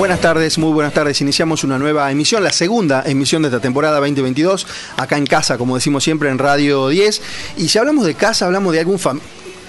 Buenas tardes, muy buenas tardes. Iniciamos una nueva emisión, la segunda emisión de esta temporada 2022, acá en casa, como decimos siempre, en Radio 10. Y si hablamos de casa, hablamos de algún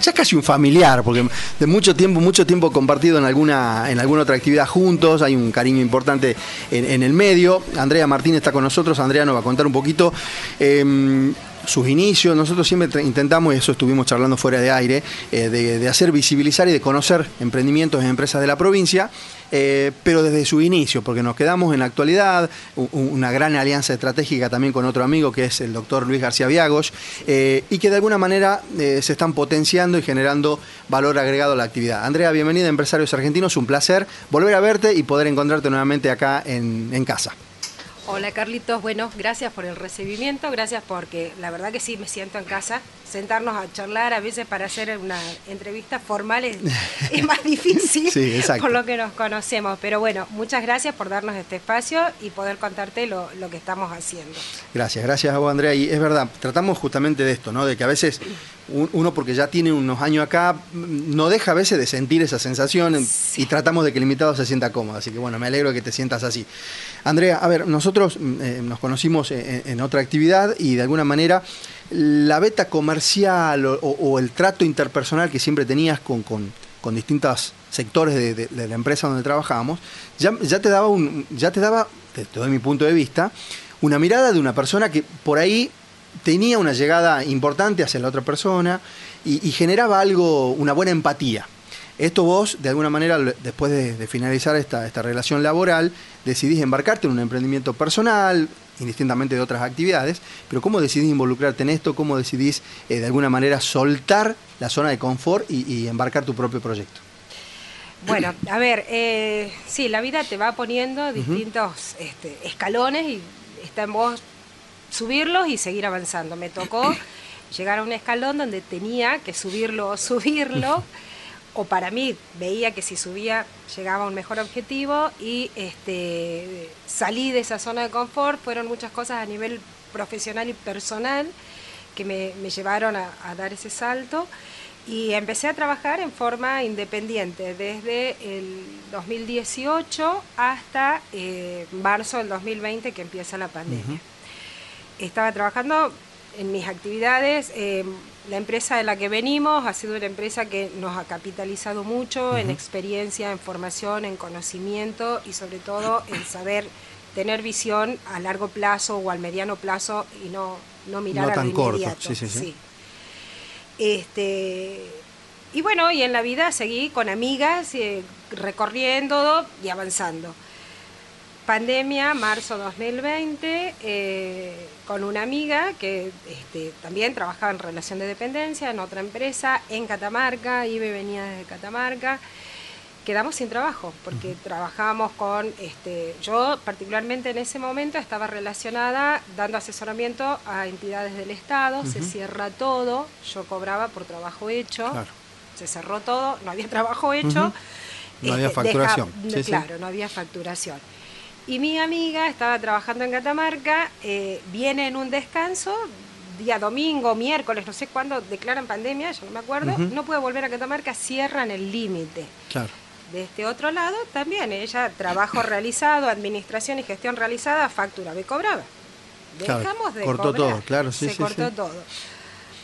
ya casi un familiar, porque de mucho tiempo, mucho tiempo compartido en alguna, en alguna otra actividad juntos, hay un cariño importante en, el medio. Andrea Martín está con nosotros, Andrea nos va a contar un poquito. Em, sus inicios, nosotros siempre intentamos, y eso estuvimos charlando fuera de aire, eh, de, hacer visibilizar y de conocer emprendimientos en empresas de la provincia, eh, pero desde su inicio, porque nos quedamos en la actualidad, una gran alianza estratégica también con otro amigo que es el doctor Luis García Viagos, eh, y que de alguna manera se están potenciando y generando valor agregado a la actividad. Andrea, bienvenida a Empresarios Argentinos, un placer volver a verte y poder encontrarte nuevamente acá en casa. Hola Carlitos, bueno, gracias por el recibimiento, gracias porque la verdad que sí me siento en casa. Sentarnos a charlar a veces para hacer una entrevista formal es, más difícil por lo que nos conocemos. Pero bueno, muchas gracias por darnos este espacio y poder contarte lo, que estamos haciendo. Gracias, gracias a vos Andrea. Y es verdad, tratamos justamente de esto, ¿no? De que a veces uno porque ya tiene unos años acá, no deja a veces de sentir esa sensación y tratamos de que el invitado se sienta cómodo. Así que bueno, me alegro de que te sientas así. Andrea, a ver, nosotros mm, eh, nos conocimos en, otra actividad y de alguna manera la beta comercial o, el trato interpersonal que siempre tenías con, distintos sectores de, la empresa donde trabajábamos, ya, te daba, un, ya te daba, desde mi punto de vista, una mirada de una persona que por ahí tenía una llegada importante hacia la otra persona y generaba algo, una buena empatía. Esto vos, de alguna manera, después de, finalizar esta, esta, relación laboral, decidís embarcarte en un emprendimiento personal, indistintamente de otras actividades, pero ¿cómo decidís involucrarte en esto? ¿Cómo decidís, eh, de alguna manera, soltar la zona de confort y, embarcar tu propio proyecto? Bueno, a ver, eh, sí, la vida te va poniendo distintos este, escalones y está en vos subirlos y seguir avanzando. Me tocó llegar a un escalón donde tenía que subirlo o subirlo. o para mí veía que si subía llegaba a un mejor objetivo y este, salí de esa zona de confort, fueron muchas cosas a nivel profesional y personal que me, llevaron a, dar ese salto y empecé a trabajar en forma independiente desde el 2018 hasta eh, marzo del 2020 que empieza la pandemia. Estaba trabajando en mis actividades. Eh, la empresa de la que venimos ha sido una empresa que nos ha capitalizado mucho en experiencia, en formación, en conocimiento y sobre todo en saber tener visión a largo plazo o al mediano plazo y no, no mirar no tan inmediato. Corto. Sí, sí, sí. Este, y bueno, y en la vida seguí con amigas, eh, recorriendo y avanzando pandemia, marzo 2020, eh, con una amiga que este, también trabajaba en relación de dependencia en otra empresa en Catamarca, Ibe venía desde Catamarca. Quedamos sin trabajo porque trabajábamos con, este, yo particularmente en ese momento estaba relacionada dando asesoramiento a entidades del Estado, se cierra todo, yo cobraba por trabajo hecho, se cerró todo, no había trabajo hecho. No había este, facturación. claro, no había facturación. Y mi amiga estaba trabajando en Catamarca, eh, viene en un descanso, día domingo, miércoles, no sé cuándo declaran pandemia, yo no me acuerdo, no puede volver a Catamarca, cierran el límite. Claro. De este otro lado, también ella, trabajo realizado, administración y gestión realizada, factura, me cobraba. Dejamos de cortó todo, claro, sí, Se cortó todo.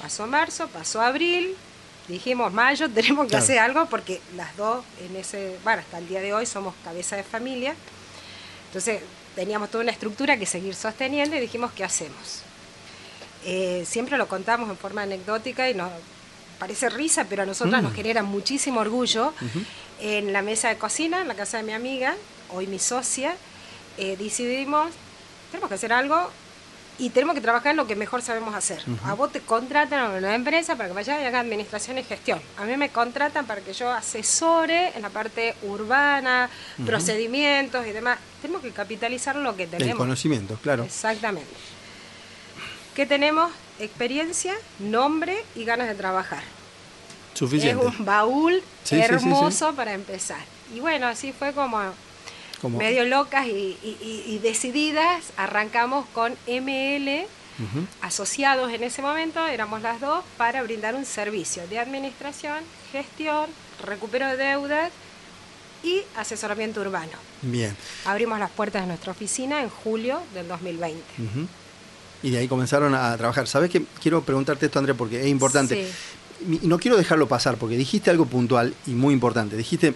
Pasó marzo, pasó abril, dijimos mayo, tenemos que hacer algo porque las dos en ese, bueno, hasta el día de hoy somos cabeza de familia. Entonces teníamos toda una estructura que seguir sosteniendo y dijimos, ¿qué hacemos? Eh, siempre lo contamos en forma anecdótica y nos parece risa, pero a nosotras nos mm. genera muchísimo orgullo. En la mesa de cocina, en la casa de mi amiga, hoy mi socia, eh, decidimos, tenemos que hacer algo y tenemos que trabajar en lo que mejor sabemos hacer. A vos te contratan a una empresa para que vayas y hagas administración y gestión. A mí me contratan para que yo asesore en la parte urbana, procedimientos y demás. Tenemos que capitalizar lo que tenemos. El conocimiento, claro. Exactamente. ¿Qué tenemos? Experiencia, nombre y ganas de trabajar. Suficiente. Es un baúl hermoso para empezar. Y bueno, así fue como medio locas y, decididas, arrancamos con ML, asociados en ese momento, éramos las dos, para brindar un servicio de administración, gestión, recupero de deudas y asesoramiento urbano. Bien. Abrimos las puertas de nuestra oficina en julio del 2020. Y de ahí comenzaron a trabajar. ¿Sabes qué? Quiero preguntarte esto, André, porque es importante. Y no quiero dejarlo pasar, porque dijiste algo puntual y muy importante. Dijiste,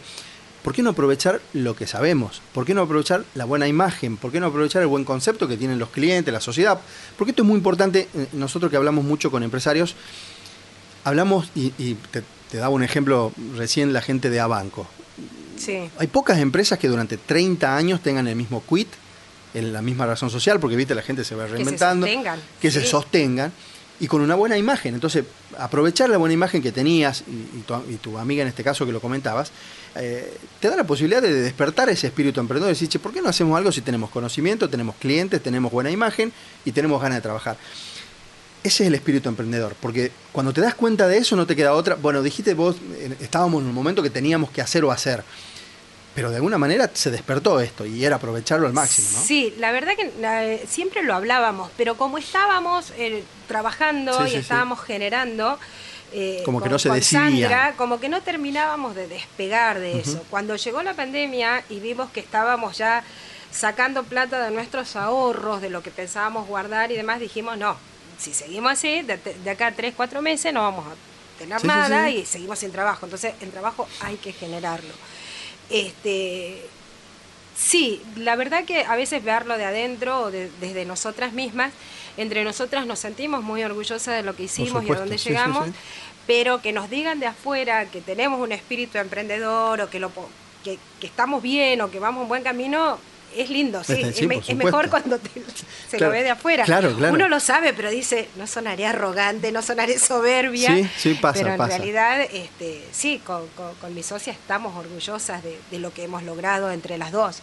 ¿por qué no aprovechar lo que sabemos? ¿Por qué no aprovechar la buena imagen? ¿Por qué no aprovechar el buen concepto que tienen los clientes, la sociedad? Porque esto es muy importante. Eh, nosotros que hablamos mucho con empresarios, hablamos, y, te, te, daba un ejemplo recién, la gente de Abanco. Sí. Hay pocas empresas que durante 30 años tengan el mismo quit, en la misma razón social, porque viste, la gente se va reinventando. Que se sostengan. Que se sostengan y con una buena imagen. Entonces, aprovechar la buena imagen que tenías, y, tu, amiga en este caso que lo comentabas, eh, te da la posibilidad de despertar ese espíritu emprendedor y decir, ¿por qué no hacemos algo si tenemos conocimiento, tenemos clientes, tenemos buena imagen y tenemos ganas de trabajar? Ese es el espíritu emprendedor, porque cuando te das cuenta de eso no te queda otra. Bueno, dijiste vos, estábamos en un momento que teníamos que hacer o hacer pero de alguna manera se despertó esto y era aprovecharlo al máximo, ¿no? Sí, la verdad que siempre lo hablábamos, pero como estábamos eh, trabajando y estábamos generando... Eh, como que no se decidía. como que no terminábamos de despegar de eso. Cuando llegó la pandemia y vimos que estábamos ya sacando plata de nuestros ahorros, de lo que pensábamos guardar y demás, dijimos, no, si seguimos así, de, acá a tres, cuatro meses no vamos a tener nada y seguimos sin trabajo. Entonces, el trabajo hay que generarlo. Este, sí, la verdad que a veces verlo de adentro o desde nosotras mismas, entre nosotras nos sentimos muy orgullosas de lo que hicimos y a dónde llegamos, pero que nos digan de afuera que tenemos un espíritu emprendedor o que, lo, que, que estamos bien o que vamos en buen camino, es lindo, sí. es, mejor cuando se lo ve de afuera. Uno lo sabe, pero dice, no sonaré arrogante, no sonaré soberbia. Sí, sí, pasa, pero en realidad, este, sí, con, mi socia estamos orgullosas de, de lo que hemos logrado entre las dos.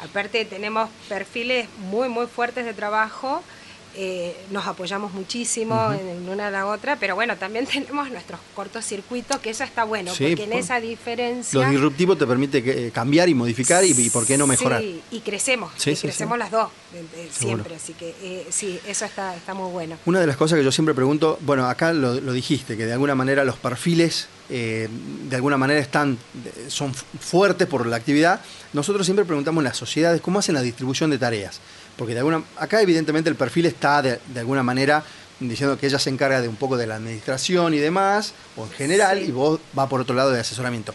Aparte tenemos perfiles muy, muy fuertes de trabajo eh, nos apoyamos muchísimo en una a la otra, pero bueno, también tenemos nuestros cortocircuitos, que eso está bueno, porque en esa diferencia... Lo disruptivo te permite eh, cambiar y modificar y, por qué no mejorar. Sí, y crecemos, y crecemos las dos, siempre, así que eh, sí, eso está, está muy bueno. Una de las cosas que yo siempre pregunto, bueno, acá lo, dijiste, que de alguna manera los perfiles de alguna manera están, son fuertes por la actividad, nosotros siempre preguntamos en las sociedades cómo hacen la distribución de tareas. Porque de alguna, acá evidentemente el perfil está de, alguna manera diciendo que ella se encarga de un poco de la administración y demás, o en general, y vos va por otro lado de asesoramiento.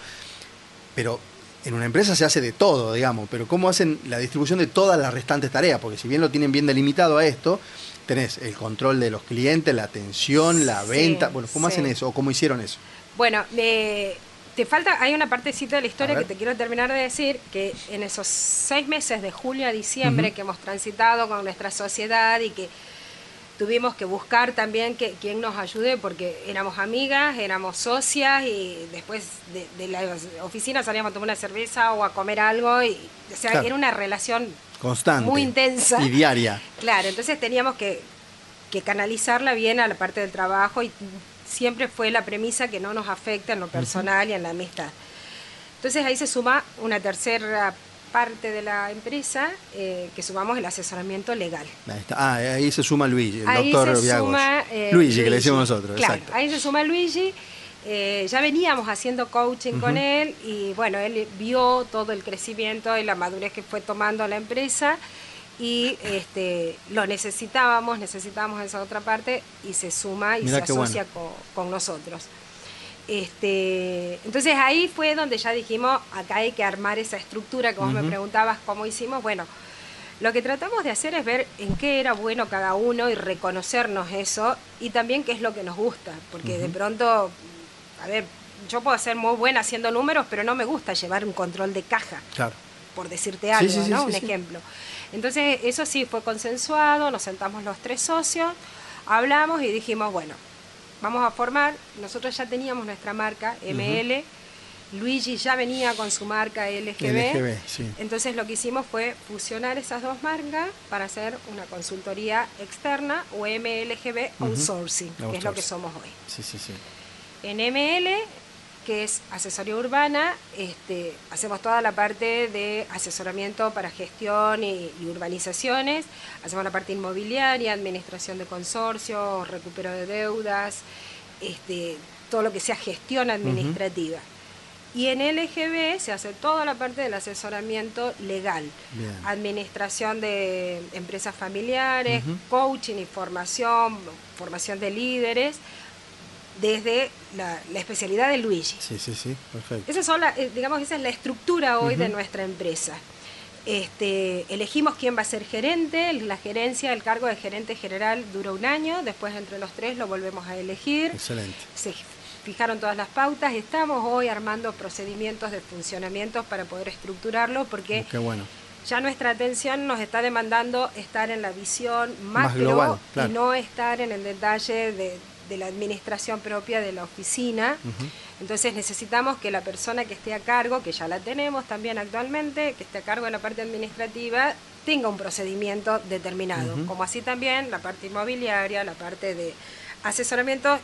Pero en una empresa se hace de todo, digamos, pero ¿cómo hacen la distribución de todas las restantes tareas? Porque si bien lo tienen bien delimitado a esto, tenés el control de los clientes, la atención, la venta, bueno, ¿cómo hacen eso o cómo hicieron eso? Bueno, eh, te falta, hay una partecita de la historia que te quiero terminar de decir, que en esos seis meses de julio a diciembre que hemos transitado con nuestra sociedad y que tuvimos que buscar también que, quién nos ayude porque éramos amigas, éramos socias y después de, la oficina salíamos a tomar una cerveza o a comer algo y o sea, era una relación constante muy intensa. y diaria. Claro, entonces teníamos que, que canalizarla bien a la parte del trabajo y siempre fue la premisa que no nos afecta en lo personal y en la amistad. Entonces ahí se suma una tercera parte de la empresa eh, que sumamos el asesoramiento legal. Ahí está. Ah, ahí se suma Luigi, el doctor Suma, eh, Luigi, que le decimos nosotros. Claro, ahí se suma Luigi. Eh, ya veníamos haciendo coaching con él y bueno, él vio todo el crecimiento y la madurez que fue tomando la empresa y este, lo necesitábamos, necesitábamos esa otra parte y se suma y se asocia con, nosotros. Este, entonces ahí fue donde ya dijimos, acá hay que armar esa estructura que vos me preguntabas cómo hicimos. Bueno, lo que tratamos de hacer es ver en qué era bueno cada uno y reconocernos eso y también qué es lo que nos gusta, porque de pronto, a ver, yo puedo ser muy buena haciendo números, pero no me gusta llevar un control de caja. Claro. Por decirte algo, ¿no? un ejemplo. Entonces, eso sí fue consensuado, nos sentamos los tres socios, hablamos y dijimos, bueno, vamos a formar, nosotros ya teníamos nuestra marca ML, Luigi ya venía con su marca LGB, entonces lo que hicimos fue fusionar esas dos marcas para hacer una consultoría externa o MLGB outsourcing, que es lo que somos hoy. Sí, sí, sí. En ML que es asesoría urbana. Este, hacemos toda la parte de asesoramiento para gestión y, urbanizaciones. Hacemos la parte inmobiliaria, administración de consorcios, recupero de deudas, este, todo lo que sea gestión administrativa. Y en LGB se hace toda la parte del asesoramiento legal, Bien. administración de empresas familiares, coaching y formación, formación de líderes, desde la, la especialidad de Luigi. Sí, sí, sí, perfecto. Esa, son la- eh, digamos, esa es la estructura hoy de nuestra empresa. Este, elegimos quién va a ser gerente, la gerencia, el cargo de gerente general dura un año, después entre los tres lo volvemos a elegir. Excelente. Se fijaron todas las pautas, estamos hoy armando procedimientos de funcionamiento para poder estructurarlo porque Qué bueno. ya nuestra atención nos está demandando estar en la visión Más macro global, claro. y no estar en el detalle de, de la administración propia de la oficina. Entonces necesitamos que la persona que esté a cargo, que ya la tenemos también actualmente, que esté a cargo de la parte administrativa, tenga un procedimiento determinado, como así también la parte inmobiliaria, la parte de asesoramiento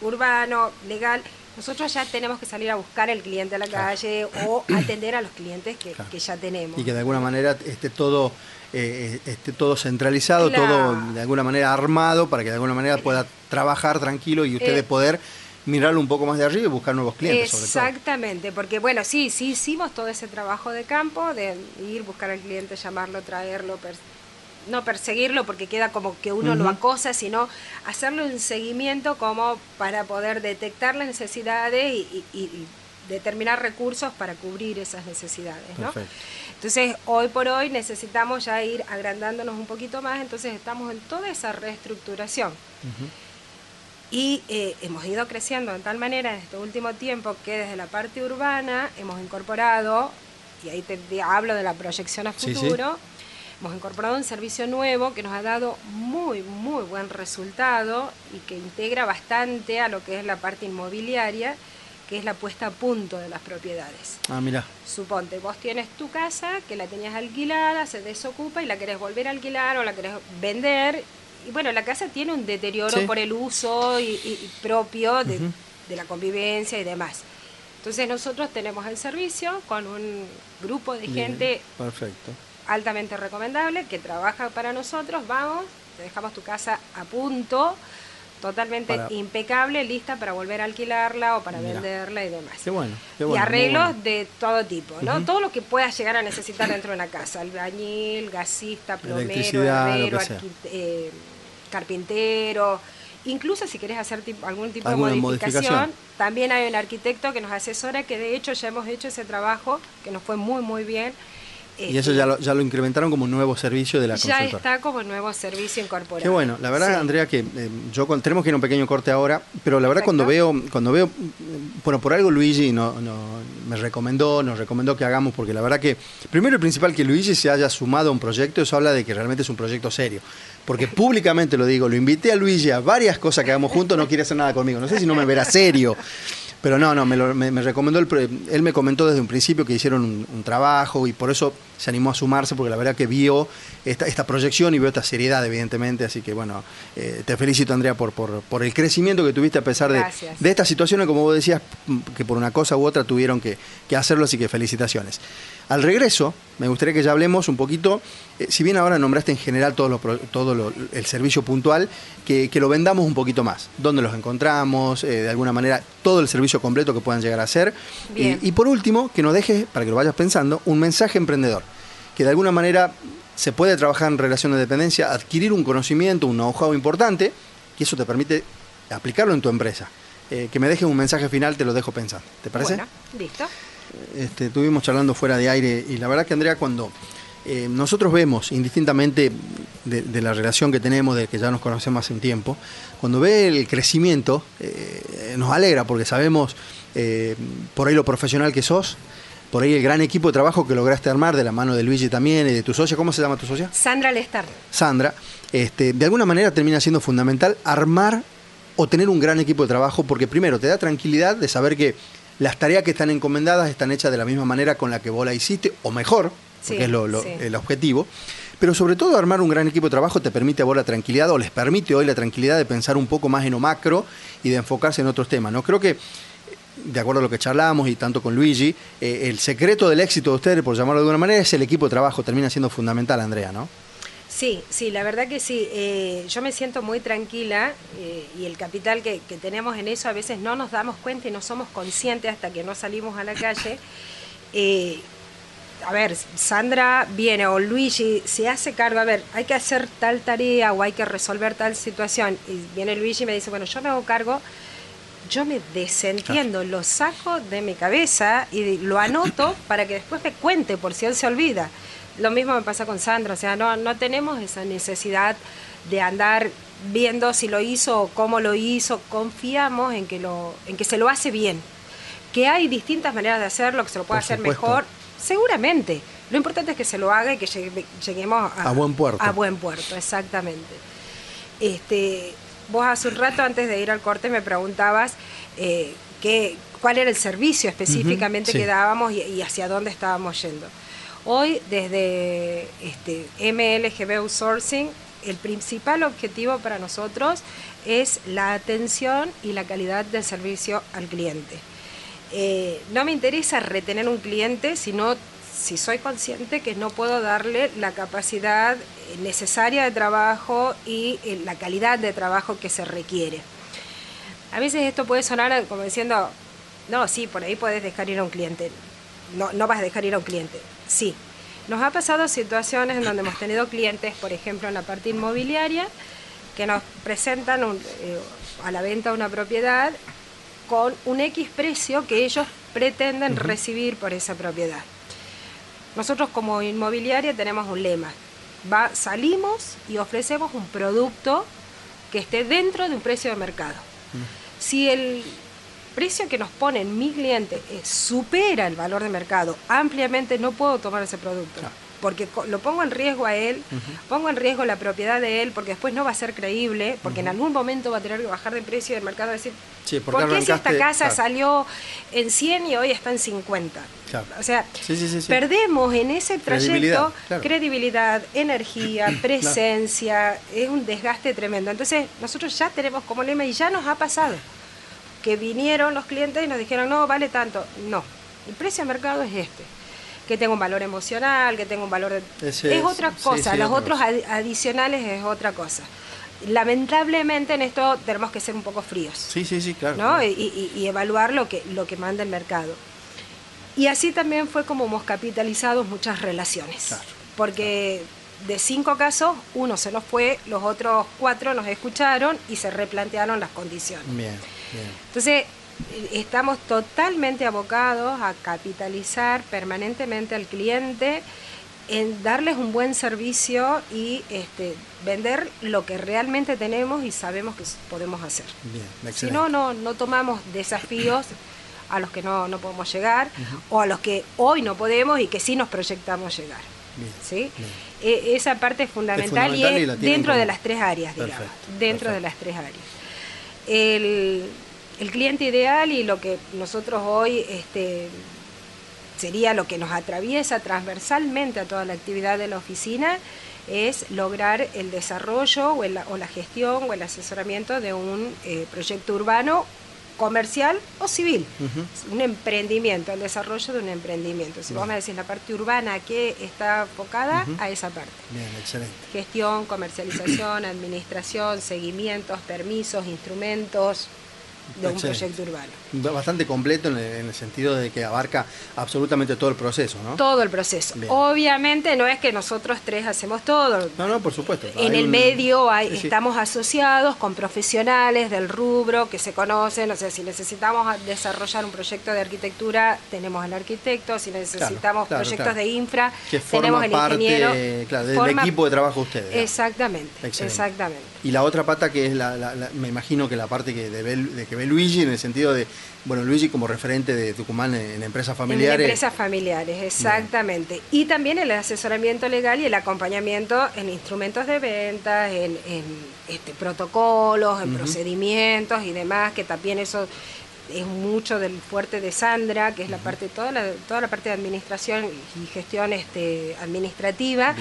urbano, legal. Nosotros ya tenemos que salir a buscar al cliente a la calle o atender a los clientes que, Claro. que ya tenemos. Y que de alguna manera esté todo, eh, esté todo centralizado, Claro. todo de alguna manera armado para que de alguna manera pueda trabajar tranquilo y ustedes Eh. poder mirarlo un poco más de arriba y buscar nuevos clientes sobre todo. Exactamente, porque bueno, sí, sí hicimos todo ese trabajo de campo, de ir, buscar al cliente, llamarlo, traerlo, no perseguirlo porque queda como que uno lo acosa, sino hacerle un seguimiento como para poder detectar las necesidades y, y- y determinar recursos para cubrir esas necesidades, ¿no? Entonces, hoy por hoy necesitamos ya ir agrandándonos un poquito más, entonces estamos en toda esa reestructuración. Y eh, hemos ido creciendo de tal manera en este último tiempo que desde la parte urbana hemos incorporado, y ahí te, te hablo de la proyección a Sí, sí. Hemos incorporado un servicio nuevo que nos ha dado muy, muy buen resultado y que integra bastante a lo que es la parte inmobiliaria, que es la puesta a punto de las propiedades. Ah, mira. Suponte, vos tienes tu casa que la tenías alquilada, se desocupa y la querés volver a alquilar o la querés vender. Y bueno, la casa tiene un deterioro Sí. por el uso y, y- propio de, de la convivencia y demás. Entonces nosotros tenemos el servicio con un grupo de Bien, gente Perfecto. Altamente recomendable que trabaja para nosotros. Vamos, te dejamos tu casa a punto, totalmente Para- impecable, lista para volver a alquilarla o para Mira. venderla y demás Qué bueno. Qué y bueno, arreglos bueno. de todo tipo, ¿no? Todo lo que puedas llegar a necesitar dentro de una casa, albañil, gasista, plomero, herrero, eh, carpintero, incluso si querés hacer tipo- algún tipo de modificación, modificación. también hay un arquitecto que nos asesora, que de hecho ya hemos hecho ese trabajo, que nos fue muy, muy bien. Y eso ya lo, ya lo incrementaron como nuevo servicio de la ya consultora. está como nuevo servicio incorporado. Qué bueno, la verdad, Sí. Andrea, que eh, yo con- tenemos que ir a un pequeño corte ahora, pero la verdad Perfecto. cuando veo, cuando veo, bueno, por algo Luigi no, no- me recomendó, nos recomendó que hagamos, porque la verdad que, primero y principal, que Luigi se haya sumado a un proyecto, eso habla de que realmente es un proyecto serio. Porque públicamente lo digo, lo invité a Luigi a varias cosas que hagamos juntos, no quiere hacer nada conmigo. No sé si no me verá serio. Pero no, no, me, lo- me- me recomendó, el, él me comentó desde un principio que hicieron un trabajo y por eso se animó a sumarse, porque la verdad que vio esta, esta proyección y vio esta seriedad, evidentemente. Así que bueno, eh, te felicito, Andrea, por, por, por el crecimiento que tuviste a pesar de, de estas situaciones, como vos decías, que por una cosa u otra tuvieron que, que hacerlo, así que felicitaciones. Al regreso, me gustaría que ya hablemos un poquito, eh, si bien ahora nombraste en general todo, lo todo lo- el servicio puntual, que, que lo vendamos un poquito más. ¿Dónde los encontramos? eh, de alguna manera, todo el servicio completo que puedan llegar a hacer. Bien. Y, y por último, que nos dejes, para que lo vayas pensando, un mensaje emprendedor. Que de alguna manera se puede trabajar en relación de dependencia, adquirir un conocimiento, un know-how importante, y eso te permite aplicarlo en tu empresa. Eh, que me dejes un mensaje final, te lo dejo pensando. ¿Te parece? Bueno, listo. este, estuvimos charlando fuera de aire y la verdad que Andrea cuando eh, nosotros vemos indistintamente de, de la relación que tenemos, de que ya nos conocemos hace un tiempo, cuando ve el crecimiento eh, nos alegra porque sabemos por ahí lo profesional que sos, por ahí el gran equipo de trabajo que lograste armar de la mano de Luigi también y de tu socia, ¿cómo se llama tu socia? Sandra Lestar. Sandra, este, de alguna manera termina siendo fundamental armar o tener un gran equipo de trabajo porque primero te da tranquilidad de saber que las tareas que están encomendadas están hechas de la misma manera con la que vos la hiciste o mejor, porque Sí, es lo- lo- sí. el objetivo. Pero sobre todo armar un gran equipo de trabajo te permite a vos la tranquilidad o les permite hoy la tranquilidad de pensar un poco más en lo macro y de enfocarse en otros temas. ¿no? Creo que de acuerdo a lo que charlamos y tanto con Luigi, eh, el secreto del éxito de ustedes, por llamarlo de alguna manera, es el equipo de trabajo. Termina siendo fundamental, Andrea, ¿no? Sí, sí, la verdad que sí. Eh, yo me siento muy tranquila eh, y el capital que, que, tenemos en eso a veces no nos damos cuenta y no somos conscientes hasta que no salimos a la calle. Eh, a ver, Sandra viene o Luigi se hace cargo, a ver, hay que hacer tal tarea o hay que resolver tal situación. Y viene Luigi y me dice, bueno, yo me hago cargo, yo me desentiendo, lo saco de mi cabeza y lo anoto para que después me cuente por si él se olvida. Lo mismo me pasa con Sandra, o sea, no, no tenemos esa necesidad de andar viendo si lo hizo o cómo lo hizo, confiamos en que, lo, en que se lo hace bien. Que hay distintas maneras de hacerlo, que se lo puede hacer mejor, seguramente. Lo importante es que se lo haga y que lleguemos a, a buen puerto. A buen puerto, exactamente. Este, vos hace un rato antes de ir al corte me preguntabas eh, qué, cuál era el servicio específicamente que dábamos y, y hacia dónde estábamos yendo. Hoy, desde este, MLGB Outsourcing, el principal objetivo para nosotros es la atención y la calidad del servicio al cliente. Eh, no me interesa retener un cliente, sino si soy consciente que no puedo darle la capacidad necesaria de trabajo y eh, la calidad de trabajo que se requiere. A veces esto puede sonar como diciendo, no, sí, por ahí puedes dejar ir a un cliente. No, no vas a dejar ir a un cliente. Sí, nos ha pasado situaciones en donde hemos tenido clientes, por ejemplo, en la parte inmobiliaria, que nos presentan eh, a la venta una propiedad con un X precio que ellos pretenden recibir por esa propiedad. Nosotros como inmobiliaria tenemos un lema. Va, salimos y ofrecemos un producto que esté dentro de un precio de mercado. Si el precio que nos pone mi cliente supera el valor de mercado ampliamente, no puedo tomar ese producto. Porque lo pongo en riesgo a él, pongo en riesgo la propiedad de él, porque después no va a ser creíble, porque en algún momento va a tener que bajar de precio del mercado y decir, ¿por qué si esta casa salió en 100 y hoy está en 50? O sea, perdemos en ese trayecto credibilidad, energía, presencia, es un desgaste tremendo. Entonces, nosotros ya tenemos como lema y ya nos ha pasado que vinieron los clientes y nos dijeron, no, vale tanto. No, el precio de mercado es este. Que tenga un valor emocional, que tenga un valor de... Es, otra cosa, los otros adicionales es otra cosa. Lamentablemente en esto tenemos que ser un poco fríos. Sí, sí, sí, claro. ¿no? Y, evaluar lo que, lo que manda el mercado. Y así también fue como hemos capitalizado muchas relaciones. porque de cinco casos, uno se nos fue, los otros cuatro nos escucharon y se replantearon las condiciones. Bien. Entonces, estamos totalmente abocados a capitalizar permanentemente al cliente en darles un buen servicio y este, vender lo que realmente tenemos y sabemos que podemos hacer. si no, no, no tomamos desafíos a los que no, podemos llegar o a los que hoy no podemos y que sí nos proyectamos llegar. ¿sí? E, esa parte es fundamental, y es dentro de las tres áreas, digamos, dentro de las tres áreas el, cliente ideal y lo que nosotros hoy este, sería lo que nos atraviesa transversalmente a toda la actividad de la oficina es lograr el desarrollo o, la gestión o el asesoramiento de un eh, proyecto urbano comercial o civil, un emprendimiento, el desarrollo de un emprendimiento. Si vos me decís la parte urbana que está enfocada a esa parte. Bien, excelente. Gestión, comercialización, administración, seguimientos, permisos, instrumentos, de un proyecto urbano. Bastante completo en el, sentido de que abarca absolutamente todo el proceso, ¿no? Todo el proceso. Obviamente no es que nosotros tres hacemos todo. No, no, por supuesto. En el medio hay, estamos asociados con profesionales del rubro que se conocen, o sea, si necesitamos desarrollar un proyecto de arquitectura, tenemos al arquitecto, si necesitamos proyectos de infra, tenemos el ingeniero. Claro, del equipo de trabajo ustedes. Exactamente, exactamente. Y la otra pata que es la, me imagino que la parte que de, de que ve Luigi en el sentido de, bueno, Luigi como referente de Tucumán en, empresas familiares. En empresas familiares, exactamente. Y también el asesoramiento legal y el acompañamiento en instrumentos de venta, en, este, protocolos, en procedimientos y demás, que también eso es mucho del fuerte de Sandra, que es la parte, toda la, toda la parte de administración y gestión este, administrativa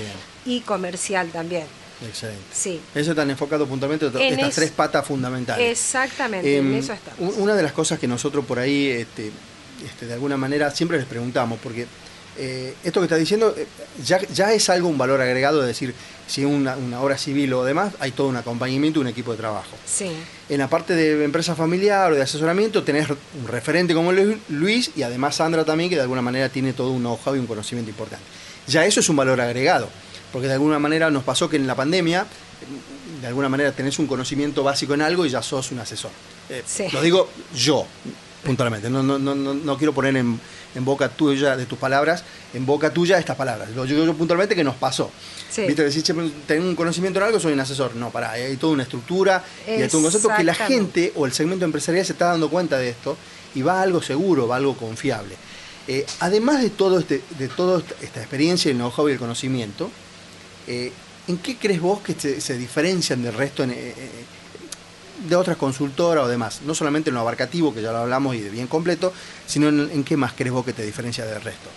y comercial también. Excelente. Sí. Eso está enfocado puntualmente en estas tres patas fundamentales. Exactamente, en em, eso estamos. Una de las cosas que nosotros por ahí, este, este, de alguna manera, siempre les preguntamos, porque eh, esto que estás diciendo eh, ya, ya es algo, un valor agregado de decir, si es una, una, obra civil o demás, hay todo un acompañamiento y un equipo de trabajo. Sí. En la parte de empresa familiar o de asesoramiento tenés un referente como Luis y además Sandra también, que de alguna manera tiene todo un know-how y un conocimiento importante. Ya eso es un valor agregado, porque de alguna manera nos pasó que en la pandemia, de alguna manera tenés un conocimiento básico en algo y ya sos un asesor. Eh, Sí. Lo digo yo, puntualmente, no, no, no, no, no quiero poner en, en boca tuya, de tus palabras, en boca tuya estas palabras. Lo digo yo puntualmente que nos pasó. Sí. Viste, decís, tengo un conocimiento en algo, soy un asesor. No, pará, hay toda una estructura y hay todo un concepto que la gente o el segmento empresarial se está dando cuenta de esto y va a algo seguro, va a algo confiable. Eh, además de todo este, de toda esta experiencia, el know-how y el conocimiento, eh, ¿en qué crees vos que se, diferencian del resto eh, eh, de otras consultoras o demás? No solamente en lo abarcativo, que ya lo hablamos y de bien completo, sino en, qué más crees vos que te diferencia del resto.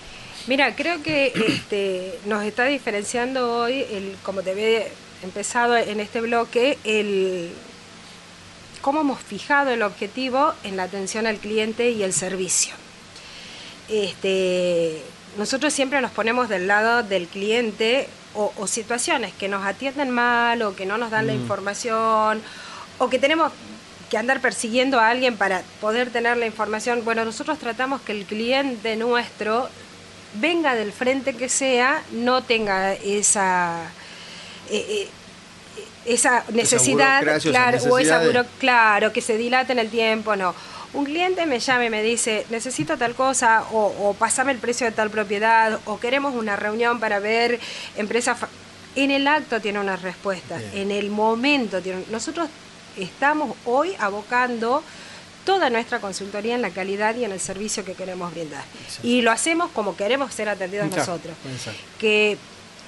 Mira, creo que este, nos está diferenciando hoy, como te había empezado en este bloque, el cómo hemos fijado el objetivo en la atención al cliente y el servicio. Este, nosotros siempre nos ponemos del lado del cliente o, o situaciones que nos atienden mal o que no nos dan la Mm. información o que tenemos que andar persiguiendo a alguien para poder tener la información. Bueno, nosotros tratamos que el cliente nuestro venga del frente que sea, no tenga esa eh, eh, esa necesidad, claro, o esa buro- claro, que se dilate en el tiempo, no. Un cliente me llama y me dice, necesito tal cosa, o, o pasame el precio de tal propiedad, o queremos una reunión para ver empresas... En el acto tiene una respuesta, Bien. en el momento tiene... Nosotros estamos hoy abocando toda nuestra consultoría en la calidad y en el servicio que queremos brindar. Exacto. Y lo hacemos como queremos ser atendidos nosotros. exacto. Que,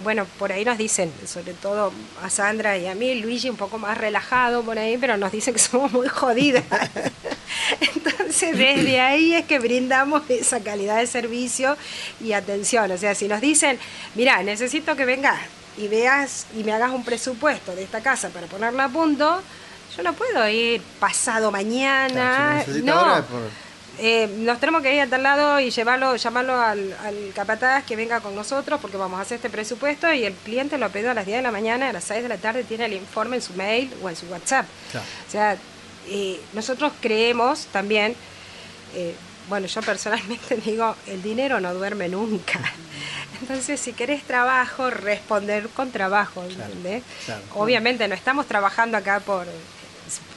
bueno, por ahí nos dicen, sobre todo a Sandra y a mí, Luigi un poco más relajado por ahí, pero nos dicen que somos muy jodidas. Entonces, desde ahí es que brindamos esa calidad de servicio y atención. O sea, si nos dicen, mira, necesito que vengas y veas y me hagas un presupuesto de esta casa para ponerla a punto, yo no puedo ir pasado mañana. Si no. ahora, por- Eh, nos tenemos que ir a tal lado y llevarlo, llamarlo al, al capataz que venga con nosotros porque vamos a hacer este presupuesto y el cliente lo ha pedido a las 10 de la mañana, a las 6 de la tarde tiene el informe en su mail o en su WhatsApp. Claro. O sea, eh, nosotros creemos también, eh, bueno, yo personalmente digo, el dinero no duerme nunca. Entonces, si querés trabajo, responder con trabajo, Claro, ¿entendés? claro. Obviamente no estamos trabajando acá por...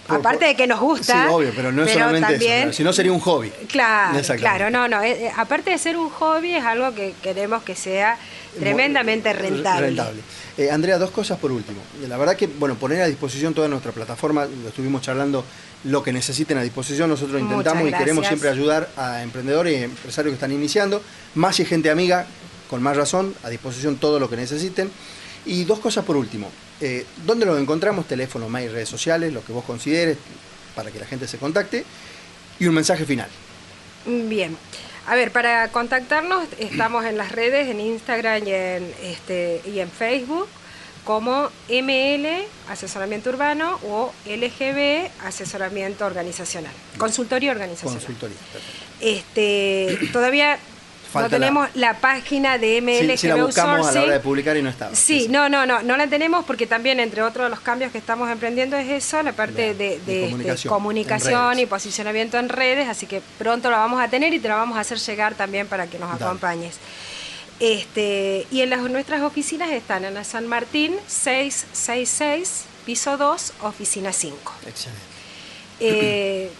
Por- aparte por- de que nos gusta, Sí, obvio, pero no es solamente eso, también- si no sería un hobby. Claro, claro, no, no. eh, eh, aparte de ser un hobby, es algo que queremos que sea tremendamente rentable. Eh, Andrea, dos cosas por último. La verdad que, bueno, poner a disposición toda nuestra plataforma, lo estuvimos charlando, lo que necesiten a disposición, nosotros intentamos y queremos siempre ayudar a emprendedores y empresarios que están iniciando, más si es gente amiga, con más razón, a disposición todo lo que necesiten. Y dos cosas por último. Eh, ¿Dónde los encontramos? Teléfono, mail, redes sociales, lo que vos consideres, para que la gente se contacte. Y un mensaje final. Bien. A ver, para contactarnos estamos en las redes, en Instagram y en, este, y en Facebook, como ML, asesoramiento urbano, o LGB, asesoramiento organizacional. Consultoría organizacional. Consultoría. perfecto. Este, todavía Falta no tenemos la, página de ML Sí, sí la buscamos a la hora de publicar y no estaba. Sí, no, no, no, no la tenemos porque también entre otros de los cambios que estamos emprendiendo es eso, la parte de, de de, comunicación, y posicionamiento en redes, así que pronto la vamos a tener y te la vamos a hacer llegar también para que nos Dale. acompañes. Este, y en las, nuestras oficinas están en la San Martín 666, piso 2, oficina 5. Excelente. Eh,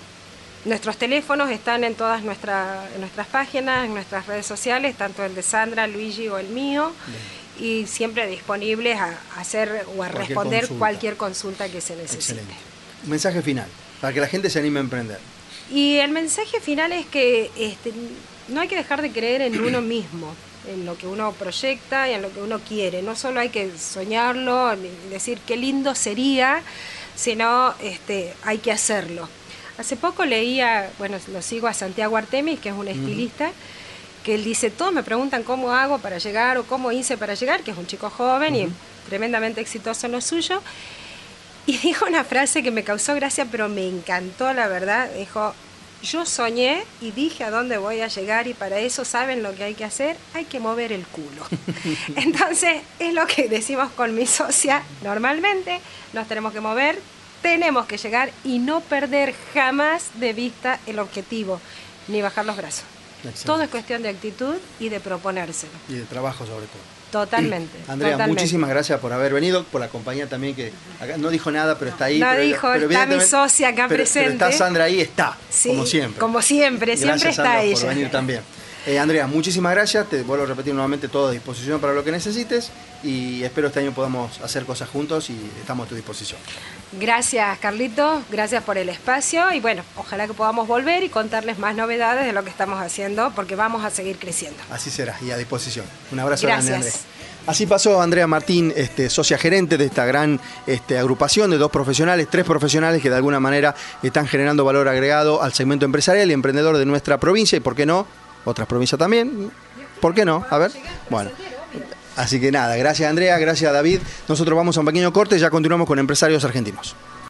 nuestros teléfonos están en todas nuestra- en nuestras páginas, en nuestras redes sociales, tanto el de Sandra, Luigi o el mío, y siempre disponibles a, a hacer o a Cualquier responder consulta. cualquier consulta que se necesite. Excelente. Mensaje final, para que la gente se anime a emprender. Y el mensaje final es que este, no hay que dejar de creer en uno mismo, en lo que uno proyecta y en lo que uno quiere. No solo hay que soñarlo, decir qué lindo sería, sino este, hay que hacerlo. Hace poco leía, bueno, lo sigo a Santiago Artemis, que es un estilista, que él dice, todos me preguntan cómo hago para llegar o cómo hice para llegar, que es un chico joven y tremendamente exitoso en lo suyo. Y dijo una frase que me causó gracia, pero me encantó, la verdad. Dijo, yo soñé y dije a dónde voy a llegar y para eso saben lo que hay que hacer, hay que mover el culo. Entonces es lo que decimos con mi socia normalmente, nos tenemos que mover, tenemos que llegar y no perder jamás de vista el objetivo, ni bajar los brazos. Todo es cuestión de actitud y de proponérselo. Y de trabajo sobre todo. Totalmente. Andrea, muchísimas gracias por haber venido, por la compañía también que no dijo nada, pero está ahí. No dijo, está mi socia acá presente. Pero está Sandra ahí, está, como siempre. Como siempre, siempre está Sandra, ella. por venir también. Eh, Andrea, muchísimas gracias. Te vuelvo a repetir nuevamente todo a disposición para lo que necesites y espero este año podamos hacer cosas juntos y estamos a tu disposición. Gracias, Carlito. Gracias por el espacio y bueno, ojalá que podamos volver y contarles más novedades de lo que estamos haciendo porque vamos a seguir creciendo. Así será y a disposición. Un abrazo grande, Andrea. Así pasó Andrea Martín, este, socia gerente de esta gran este, agrupación de dos profesionales, tres profesionales que de alguna manera están generando valor agregado al segmento empresarial y emprendedor de nuestra provincia y, ¿por qué no?, otras provincias también. ¿Por qué no? A ver. Bueno. Así que nada, gracias Andrea, gracias David. Nosotros vamos a un pequeño corte y ya continuamos con Empresarios Argentinos.